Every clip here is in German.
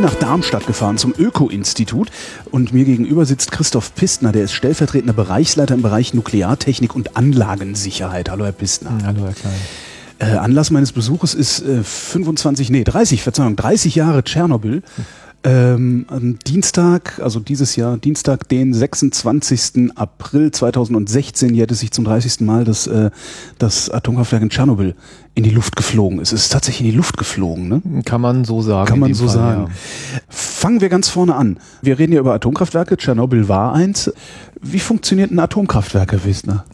Bin nach Darmstadt gefahren zum Öko-Institut und mir gegenüber sitzt Christoph Pistner, der ist stellvertretender Bereichsleiter im Bereich Nukleartechnik und Anlagensicherheit. Hallo Herr Pistner. Hallo Herr Klein. Äh, Anlass meines Besuches ist äh, 25, nee 30, Verzeihung, 30 Jahre Tschernobyl. Ähm, am Dienstag, also dieses Jahr, Dienstag, den 26. April 2016, jährt es sich zum 30. Mal, dass äh, das Atomkraftwerk in Tschernobyl in die Luft geflogen ist. Es ist tatsächlich in die Luft geflogen, ne? Kann man so sagen. Kann man so Fall, sagen. ja. Fangen wir ganz vorne an. Wir reden ja über Atomkraftwerke. Tschernobyl war eins. Wie funktioniert ein Atomkraftwerk, Herr Wissner?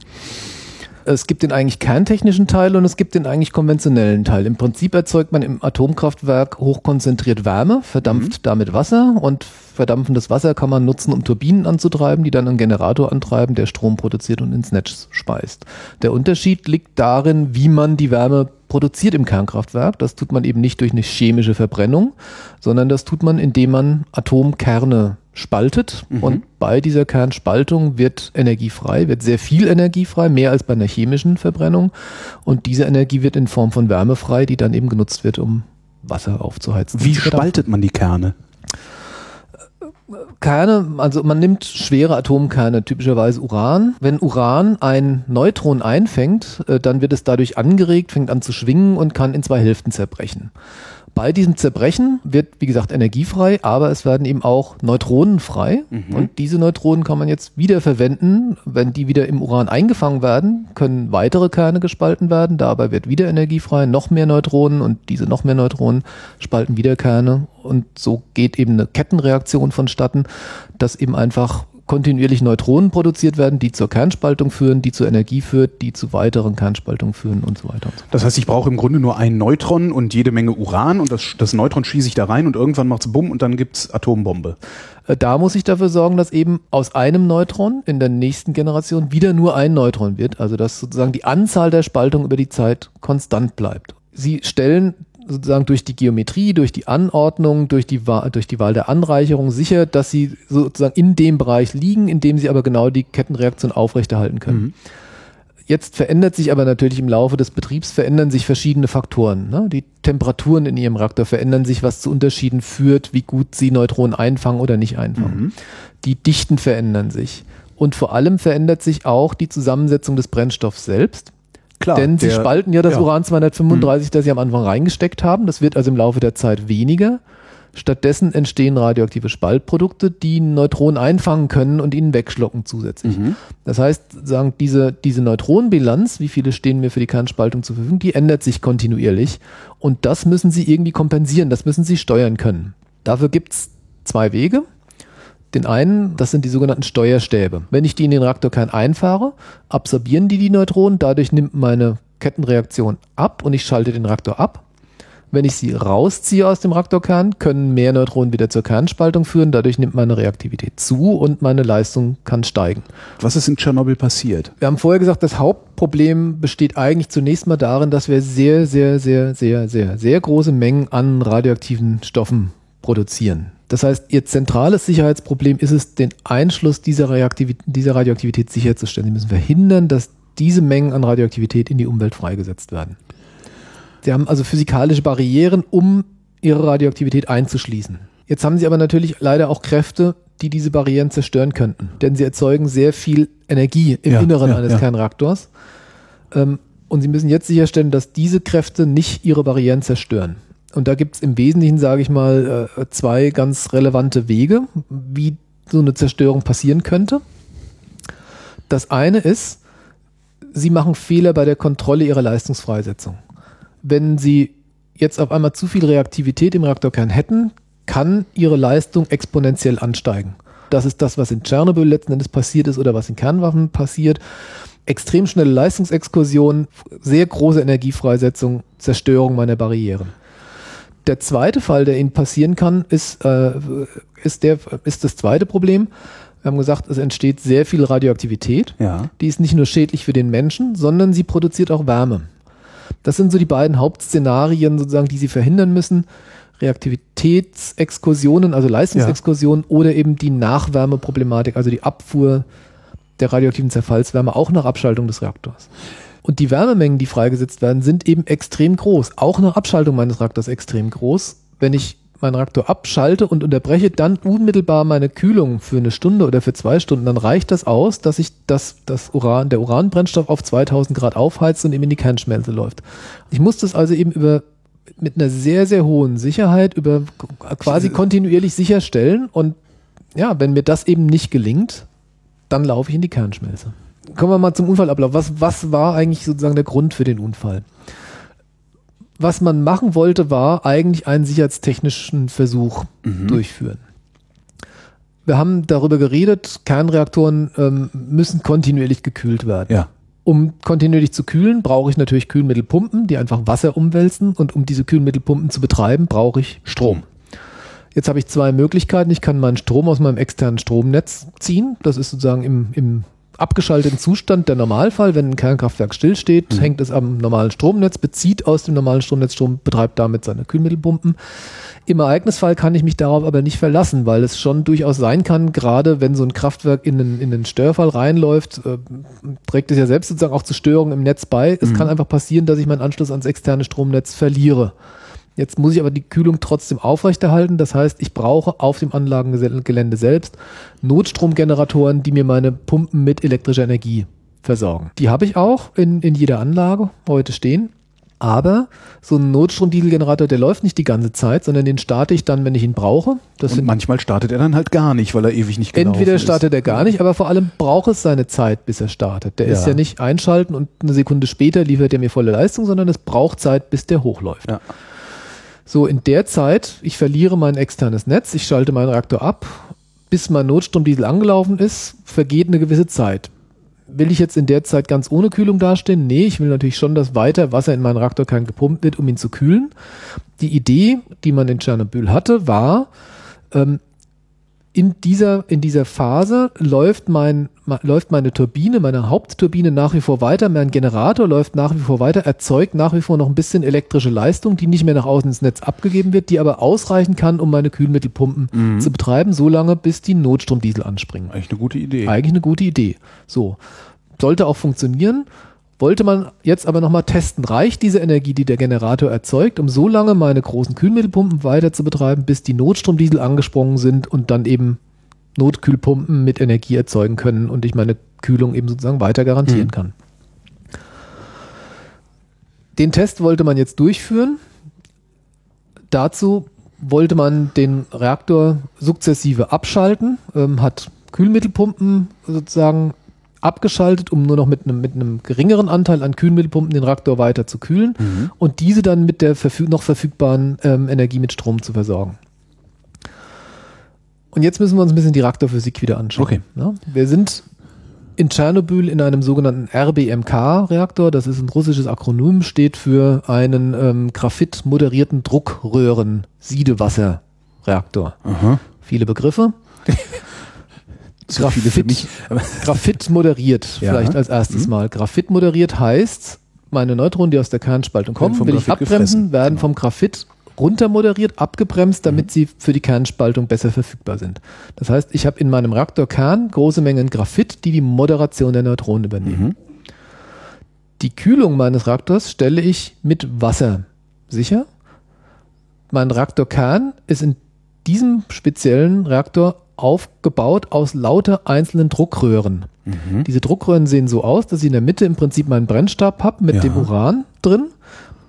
Es gibt den eigentlich kerntechnischen Teil und es gibt den eigentlich konventionellen Teil. Im Prinzip erzeugt man im Atomkraftwerk hochkonzentriert Wärme, verdampft damit Wasser und verdampfendes Wasser kann man nutzen, um Turbinen anzutreiben, die dann einen Generator antreiben, der Strom produziert und ins Netz speist. Der Unterschied liegt darin, wie man die Wärme produziert im Kernkraftwerk. Das tut man eben nicht durch eine chemische Verbrennung, sondern das tut man, indem man Atomkerne spaltet und bei dieser Kernspaltung wird Energie frei, wird sehr viel Energie frei, mehr als bei einer chemischen Verbrennung und diese Energie wird in Form von Wärme frei, die dann eben genutzt wird, um Wasser aufzuheizen. Wie spaltet man die Kerne? Kerne, also man nimmt schwere Atomkerne, typischerweise Uran. Wenn Uran ein Neutron einfängt, äh, dann wird es dadurch angeregt, fängt an zu schwingen und kann in zwei Hälften zerbrechen. Bei diesem Zerbrechen wird, wie gesagt, Energie frei, aber es werden eben auch Neutronen frei. Und diese Neutronen kann man jetzt wieder verwenden. Wenn die wieder im Uran eingefangen werden, können weitere Kerne gespalten werden. Dabei wird wieder Energie frei, noch mehr Neutronen und diese noch mehr Neutronen spalten wieder Kerne. Und so geht eben eine Kettenreaktion vonstatten, dass eben einfach kontinuierlich Neutronen produziert werden, die zur Kernspaltung führen, die zur Energie führt, die zu weiteren Kernspaltungen führen und so weiter und so. Das heißt, ich brauche im Grunde nur ein Neutron und jede Menge Uran und das, das Neutron schieße ich da rein und irgendwann macht's Bumm und dann gibt's Atombombe. Äh, Da muss ich dafür sorgen, dass eben aus einem Neutron in der nächsten Generation wieder nur ein Neutron wird, also dass sozusagen die Anzahl der Spaltungen über die Zeit konstant bleibt. Sie stellen sozusagen durch die Geometrie, durch die Anordnung, durch die, Wa- durch die Wahl der Anreicherung sicher, dass sie sozusagen in dem Bereich liegen, in dem sie aber genau die Kettenreaktion aufrechterhalten können. Jetzt verändert sich aber natürlich im Laufe des Betriebs verändern sich verschiedene Faktoren. Ne? Die Temperaturen in ihrem Reaktor verändern sich, was zu Unterschieden führt, wie gut sie Neutronen einfangen oder nicht einfangen. Die Dichten verändern sich. Und vor allem verändert sich auch die Zusammensetzung des Brennstoffs selbst. Klar. Denn sie der- spalten ja das ja. Uran 235, das sie am Anfang reingesteckt haben. Das wird also im Laufe der Zeit weniger. Stattdessen entstehen radioaktive Spaltprodukte, die Neutronen einfangen können und ihnen wegschlucken zusätzlich. Das heißt, sagen diese, diese Neutronenbilanz, wie viele stehen mir für die Kernspaltung zur Verfügung, die ändert sich kontinuierlich. Und das müssen sie irgendwie kompensieren, das müssen sie steuern können. Dafür gibt's zwei Wege. Den einen, das sind die sogenannten Steuerstäbe. Wenn ich die in den Reaktorkern einfahre, absorbieren die die Neutronen, dadurch nimmt meine Kettenreaktion ab und ich schalte den Reaktor ab. Wenn ich sie rausziehe aus dem Reaktorkern, können mehr Neutronen wieder zur Kernspaltung führen, dadurch nimmt meine Reaktivität zu und meine Leistung kann steigen. Was ist in Tschernobyl passiert? Wir haben vorher gesagt, das Hauptproblem besteht eigentlich zunächst mal darin, dass wir sehr, sehr, sehr, sehr, sehr, sehr große Mengen an radioaktiven Stoffen produzieren. Das heißt, ihr zentrales Sicherheitsproblem ist es, den Einschluss dieser, Reaktivität, dieser Radioaktivität sicherzustellen. Sie müssen verhindern, dass diese Mengen an Radioaktivität in die Umwelt freigesetzt werden. Sie haben also physikalische Barrieren, um ihre Radioaktivität einzuschließen. Jetzt haben sie aber natürlich leider auch Kräfte, die diese Barrieren zerstören könnten. Denn sie erzeugen sehr viel Energie im Ja, Inneren ja, eines ja. Kernreaktors. Ähm, und sie müssen jetzt sicherstellen, dass diese Kräfte nicht ihre Barrieren zerstören. Und da gibt es im Wesentlichen, sage ich mal, äh, zwei ganz relevante Wege, wie so eine Zerstörung passieren könnte. Das eine ist, sie machen Fehler bei der Kontrolle ihrer Leistungsfreisetzung. Wenn sie jetzt auf einmal zu viel Reaktivität im Reaktorkern hätten, kann ihre Leistung exponentiell ansteigen. Das ist das, was in Tschernobyl letzten Endes passiert ist oder was in Kernwaffen passiert. Extrem schnelle Leistungsexkursion, sehr große Energiefreisetzung, Zerstörung meiner Barrieren. Der zweite Fall, der Ihnen passieren kann, ist, äh, ist, der, ist das zweite Problem. Wir haben gesagt, es entsteht sehr viel Radioaktivität. Ja. Die ist nicht nur schädlich für den Menschen, sondern sie produziert auch Wärme. Das sind so die beiden Hauptszenarien, sozusagen, die Sie verhindern müssen. Reaktivitätsexkursionen, also Leistungsexkursionen oder eben die Nachwärmeproblematik, also die Abfuhr der radioaktiven Zerfallswärme auch nach Abschaltung des Reaktors. Und die Wärmemengen, die freigesetzt werden, sind eben extrem groß. Auch nach Abschaltung meines Reaktors extrem groß. Wenn ich meinen Reaktor abschalte und unterbreche dann unmittelbar meine Kühlung für eine Stunde oder für zwei Stunden, dann reicht das aus, dass ich das, das Uran, der Uranbrennstoff auf 2000 Grad aufheizt und eben in die Kernschmelze läuft. Ich muss das also eben über mit einer sehr, sehr hohen Sicherheit über quasi kontinuierlich sicherstellen und ja, wenn mir das eben nicht gelingt, dann laufe ich in die Kernschmelze. Kommen wir mal zum Unfallablauf. Was, was war eigentlich sozusagen der Grund für den Unfall? Was man machen wollte, war eigentlich einen sicherheitstechnischen Versuch Mhm. durchführen. Wir haben darüber geredet, Kernreaktoren ähm, müssen kontinuierlich gekühlt werden. Ja. Um kontinuierlich zu kühlen, brauche ich natürlich Kühlmittelpumpen, die einfach Wasser umwälzen. Und um diese Kühlmittelpumpen zu betreiben, brauche ich Strom. Jetzt habe ich zwei Möglichkeiten. Ich kann meinen Strom aus meinem externen Stromnetz ziehen. Das ist sozusagen im, im abgeschalteten Zustand der Normalfall. Wenn ein Kernkraftwerk stillsteht, hängt es am normalen Stromnetz, bezieht aus dem normalen Stromnetz Strom, betreibt damit seine Kühlmittelpumpen. Im Ereignisfall kann ich mich darauf aber nicht verlassen, weil es schon durchaus sein kann, gerade wenn so ein Kraftwerk in den, in den Störfall reinläuft, äh, trägt es ja selbst sozusagen auch zu Störungen im Netz bei. Es kann einfach passieren, dass ich meinen Anschluss ans externe Stromnetz verliere. Jetzt muss ich aber die Kühlung trotzdem aufrechterhalten. Das heißt, ich brauche auf dem Anlagengelände selbst Notstromgeneratoren, die mir meine Pumpen mit elektrischer Energie versorgen. Die habe ich auch in, in jeder Anlage heute stehen. Aber so ein Notstromdieselgenerator, der läuft nicht die ganze Zeit, sondern den starte ich dann, wenn ich ihn brauche. Das Und manchmal startet er dann halt gar nicht, weil er ewig nicht gelaufen Entweder ist. startet er gar nicht, aber vor allem braucht es seine Zeit, bis er startet. Der ist Ja. ja nicht einschalten und eine Sekunde später liefert er mir volle Leistung, sondern es braucht Zeit, bis der hochläuft. Ja. So, in der Zeit, ich verliere mein externes Netz, ich schalte meinen Reaktor ab, bis mein Notstromdiesel angelaufen ist, vergeht eine gewisse Zeit. Will ich jetzt in der Zeit ganz ohne Kühlung dastehen? Nee, ich will natürlich schon, dass weiter Wasser in meinen Reaktorkern gepumpt wird, um ihn zu kühlen. Die Idee, die man in Tschernobyl hatte, war, ähm, in dieser, in dieser Phase läuft mein, läuft meine Turbine, meine Hauptturbine nach wie vor weiter, mein Generator läuft nach wie vor weiter, erzeugt nach wie vor noch ein bisschen elektrische Leistung, die nicht mehr nach außen ins Netz abgegeben wird, die aber ausreichen kann, um meine Kühlmittelpumpen zu betreiben, solange bis die Notstromdiesel anspringen. Eigentlich eine gute Idee. Eigentlich eine gute Idee. So. Sollte auch funktionieren. Wollte man jetzt aber nochmal testen, reicht diese Energie, die der Generator erzeugt, um so lange meine großen Kühlmittelpumpen weiter zu betreiben, bis die Notstromdiesel angesprungen sind und dann eben Notkühlpumpen mit Energie erzeugen können und ich meine Kühlung eben sozusagen weiter garantieren kann. Den Test wollte man jetzt durchführen. Dazu wollte man den Reaktor sukzessive abschalten, ähm, hat Kühlmittelpumpen sozusagen abgeschaltet, um nur noch mit einem, mit einem geringeren Anteil an Kühlmittelpumpen den Reaktor weiter zu kühlen und diese dann mit der verfüg noch verfügbaren ähm, Energie mit Strom zu versorgen. Und jetzt müssen wir uns ein bisschen die Reaktorphysik wieder anschauen. Okay. Ja, wir sind in Tschernobyl in einem sogenannten RBMK-Reaktor. Das ist ein russisches Akronym, steht für einen ähm, Graphit-moderierten Druckröhren-Siedewasserreaktor. Viele Begriffe. So viele für mich. Graphit moderiert, Ja. vielleicht als erstes Mal. Graphit moderiert heißt, meine Neutronen, die aus der Kernspaltung kommen, will ich Graphit abbremsen, gefressen. werden Genau. vom Graphit runtermoderiert, abgebremst, damit sie für die Kernspaltung besser verfügbar sind. Das heißt, ich habe in meinem Reaktorkern große Mengen Graphit, die die Moderation der Neutronen übernehmen. Die Kühlung meines Reaktors stelle ich mit Wasser sicher. Mein Reaktorkern ist in diesem speziellen Reaktor aufgebaut aus lauter einzelnen Druckröhren. Diese Druckröhren sehen so aus, dass ich in der Mitte im Prinzip meinen Brennstab habe mit Ja. dem Uran drin.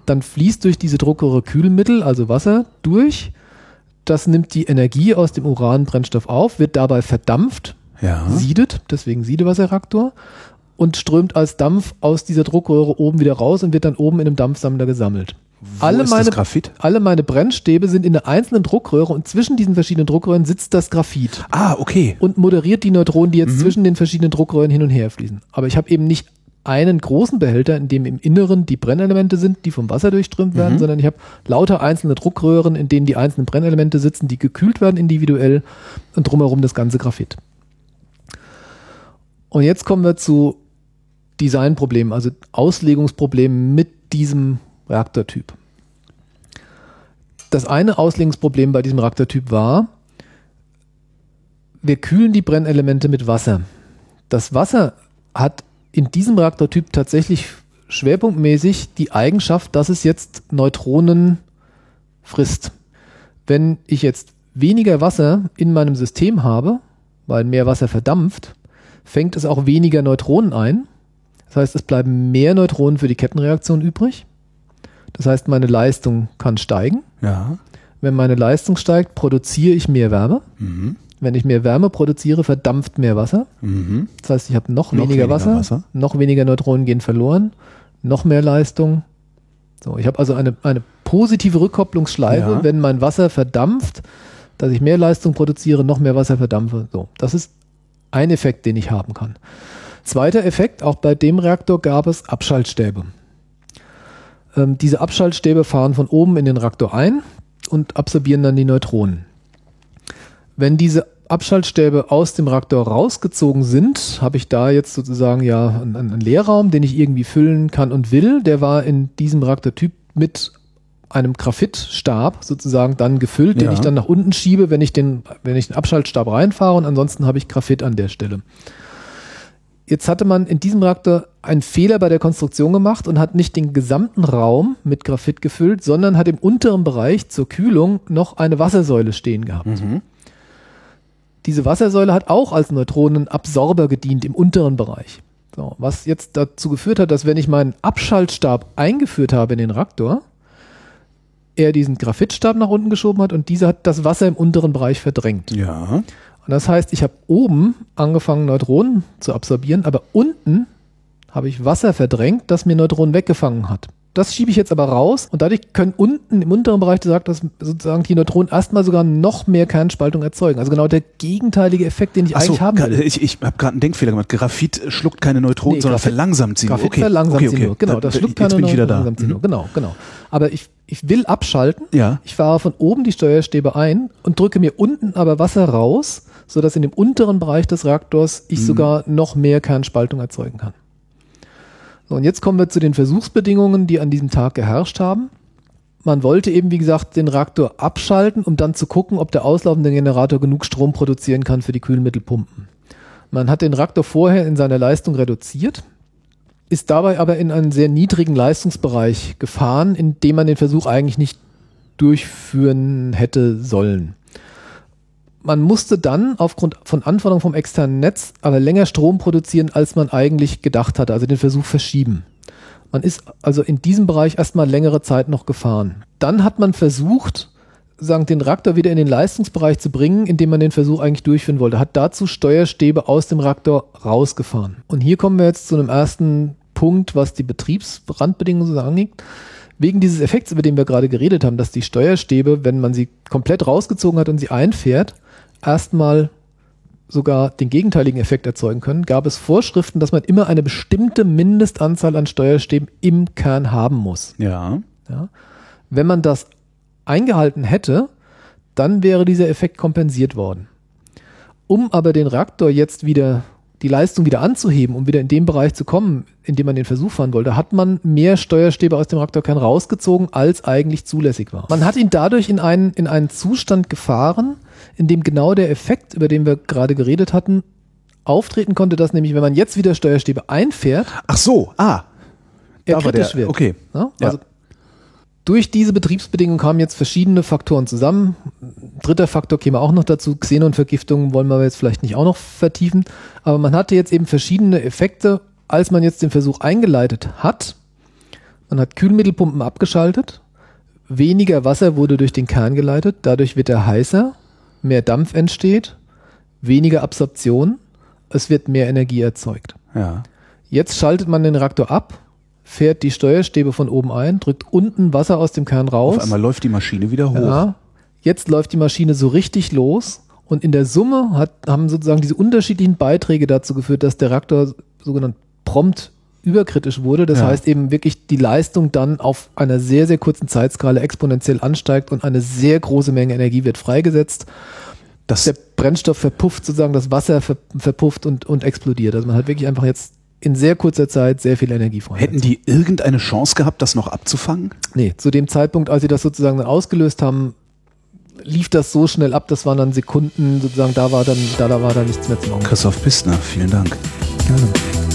Dann fließt durch diese Druckröhre Kühlmittel, also Wasser, durch. Das nimmt die Energie aus dem Uranbrennstoff auf, wird dabei verdampft, Ja. siedet, deswegen Siedewasserreaktor, und strömt als Dampf aus dieser Druckröhre oben wieder raus und wird dann oben in einem Dampfsammler gesammelt. Wo ist das Graphit? alle meine Brennstäbe sind in einer einzelnen Druckröhre und zwischen diesen verschiedenen Druckröhren sitzt das Graphit Ah, okay. und moderiert die Neutronen, die jetzt Mhm. zwischen den verschiedenen Druckröhren hin und her fließen. Aber ich habe eben nicht einen großen Behälter, in dem im Inneren die Brennelemente sind, die vom Wasser durchströmt werden, Mhm. sondern ich habe lauter einzelne Druckröhren, in denen die einzelnen Brennelemente sitzen, die gekühlt werden individuell und drumherum das ganze Graphit. Und jetzt kommen wir zu Designproblemen, also Auslegungsproblemen mit diesem Reaktortyp. Das eine Auslegungsproblem bei diesem Reaktortyp war, wir kühlen die Brennelemente mit Wasser. Das Wasser hat in diesem Reaktortyp tatsächlich schwerpunktmäßig die Eigenschaft, dass es jetzt Neutronen frisst. Wenn ich jetzt weniger Wasser in meinem System habe, weil mehr Wasser verdampft, fängt es auch weniger Neutronen ein. Das heißt, es bleiben mehr Neutronen für die Kettenreaktion übrig. Das heißt, meine Leistung kann steigen. Ja. Wenn meine Leistung steigt, produziere ich mehr Wärme. Mhm. Wenn ich mehr Wärme produziere, verdampft mehr Wasser. Mhm. Das heißt, ich habe noch, Noch weniger, weniger Wasser, Wasser. noch weniger Neutronen gehen verloren, noch mehr Leistung. So, ich habe also eine, eine positive Rückkopplungsschleife, Ja. wenn mein Wasser verdampft, dass ich mehr Leistung produziere, noch mehr Wasser verdampfe. So, das ist ein Effekt, den ich haben kann. Zweiter Effekt, auch bei dem Reaktor gab es Abschaltstäbe. Ähm, diese Abschaltstäbe fahren von oben in den Reaktor ein und absorbieren dann die Neutronen. Wenn diese Abschaltstäbe aus dem Reaktor rausgezogen sind, habe ich da jetzt sozusagen ja einen, einen Leerraum, den ich irgendwie füllen kann und will. Der war in diesem Reaktortyp mit einem Graphitstab sozusagen dann gefüllt, den Ja. ich dann nach unten schiebe, wenn ich den, wenn ich den Abschaltstab reinfahre und ansonsten habe ich Graphit an der Stelle. Jetzt hatte man in diesem Reaktor einen Fehler bei der Konstruktion gemacht und hat nicht den gesamten Raum mit Graphit gefüllt, sondern hat im unteren Bereich zur Kühlung noch eine Wassersäule stehen gehabt. Mhm. Diese Wassersäule hat auch als Neutronenabsorber gedient im unteren Bereich. So, was jetzt dazu geführt hat, dass wenn ich meinen Abschaltstab eingeführt habe in den Reaktor, er diesen Graphitstab nach unten geschoben hat und dieser hat das Wasser im unteren Bereich verdrängt. Ja. Und das heißt, ich habe oben angefangen, Neutronen zu absorbieren, aber unten habe ich Wasser verdrängt, das mir Neutronen weggefangen hat. Das schiebe ich jetzt aber raus und dadurch können unten im unteren Bereich sagt, dass sozusagen die Neutronen erstmal sogar noch mehr Kernspaltung erzeugen. Also genau der gegenteilige Effekt, den ich Ach so, eigentlich haben gra- will. ich, ich habe gerade einen Denkfehler gemacht. Graphit schluckt keine Neutronen, Nee, sondern Graphit- verlangsamt sie. Graphit okay. verlangsamt okay, sie okay. nur. Genau, Da- das da- schluckt keine sie Mhm. Genau, genau. Aber ich, ich will abschalten. Ja. Ich fahre von oben die Steuerstäbe ein und drücke mir unten aber Wasser raus, sodass in dem unteren Bereich des Reaktors ich Mhm. sogar noch mehr Kernspaltung erzeugen kann. So, und jetzt kommen wir zu den Versuchsbedingungen, die an diesem Tag geherrscht haben. Man wollte eben, wie gesagt, den Reaktor abschalten, um dann zu gucken, ob der auslaufende Generator genug Strom produzieren kann für die Kühlmittelpumpen. Man hat den Reaktor vorher in seiner Leistung reduziert, ist dabei aber in einen sehr niedrigen Leistungsbereich gefahren, in dem man den Versuch eigentlich nicht durchführen hätte sollen. Man musste dann aufgrund von Anforderungen vom externen Netz aber länger Strom produzieren, als man eigentlich gedacht hatte, also den Versuch verschieben. Man ist also in diesem Bereich erstmal längere Zeit noch gefahren. Dann hat man versucht, sagen, den Reaktor wieder in den Leistungsbereich zu bringen, in dem man den Versuch eigentlich durchführen wollte. Hat dazu Steuerstäbe aus dem Reaktor rausgefahren. Und hier kommen wir jetzt zu einem ersten Punkt, was die Betriebsrandbedingungen so angeht. Wegen dieses Effekts, über den wir gerade geredet haben, dass die Steuerstäbe, wenn man sie komplett rausgezogen hat und sie einfährt, erstmal sogar den gegenteiligen Effekt erzeugen können, gab es Vorschriften, dass man immer eine bestimmte Mindestanzahl an Steuerstäben im Kern haben muss. Ja. Ja? Wenn man das eingehalten hätte, dann wäre dieser Effekt kompensiert worden. Um aber den Reaktor jetzt wieder die Leistung wieder anzuheben, um wieder in den Bereich zu kommen, in dem man den Versuch fahren wollte, hat man mehr Steuerstäbe aus dem Reaktorkern rausgezogen, als eigentlich zulässig war. Man hat ihn dadurch in einen, in einen Zustand gefahren, in dem genau der Effekt, über den wir gerade geredet hatten, auftreten konnte, dass nämlich, wenn man jetzt wieder Steuerstäbe einfährt, Ach so, ah. er Da war kritisch der- wird. okay. Ja? Ja. Also durch diese Betriebsbedingungen kamen jetzt verschiedene Faktoren zusammen. Dritter Faktor käme auch noch dazu. Xenonvergiftung wollen wir jetzt vielleicht nicht auch noch vertiefen. Aber man hatte jetzt eben verschiedene Effekte, als man jetzt den Versuch eingeleitet hat. Man hat Kühlmittelpumpen abgeschaltet. Weniger Wasser wurde durch den Kern geleitet. Dadurch wird er heißer. Mehr Dampf entsteht. Weniger Absorption. Es wird mehr Energie erzeugt. Ja. Jetzt schaltet man den Reaktor ab, fährt die Steuerstäbe von oben ein, drückt unten Wasser aus dem Kern raus. Auf einmal läuft die Maschine wieder hoch. ja, jetzt läuft die Maschine so richtig los und in der Summe hat, haben sozusagen diese unterschiedlichen Beiträge dazu geführt, dass der Reaktor sogenannt prompt überkritisch wurde. Das Ja. heißt eben wirklich die Leistung dann auf einer sehr, sehr kurzen Zeitskala exponentiell ansteigt und eine sehr große Menge Energie wird freigesetzt. Das, Der Brennstoff verpufft sozusagen, das Wasser ver, verpufft und, und explodiert. Also man hat wirklich einfach jetzt in sehr kurzer Zeit sehr viel Energie frei. hätten die irgendeine Chance gehabt, das noch abzufangen? Nee, zu dem Zeitpunkt, als sie das sozusagen dann ausgelöst haben, lief das so schnell ab, das waren dann Sekunden, sozusagen, da war dann, da, da war dann nichts mehr zu machen. Christoph Pistner, vielen Dank. Gerne.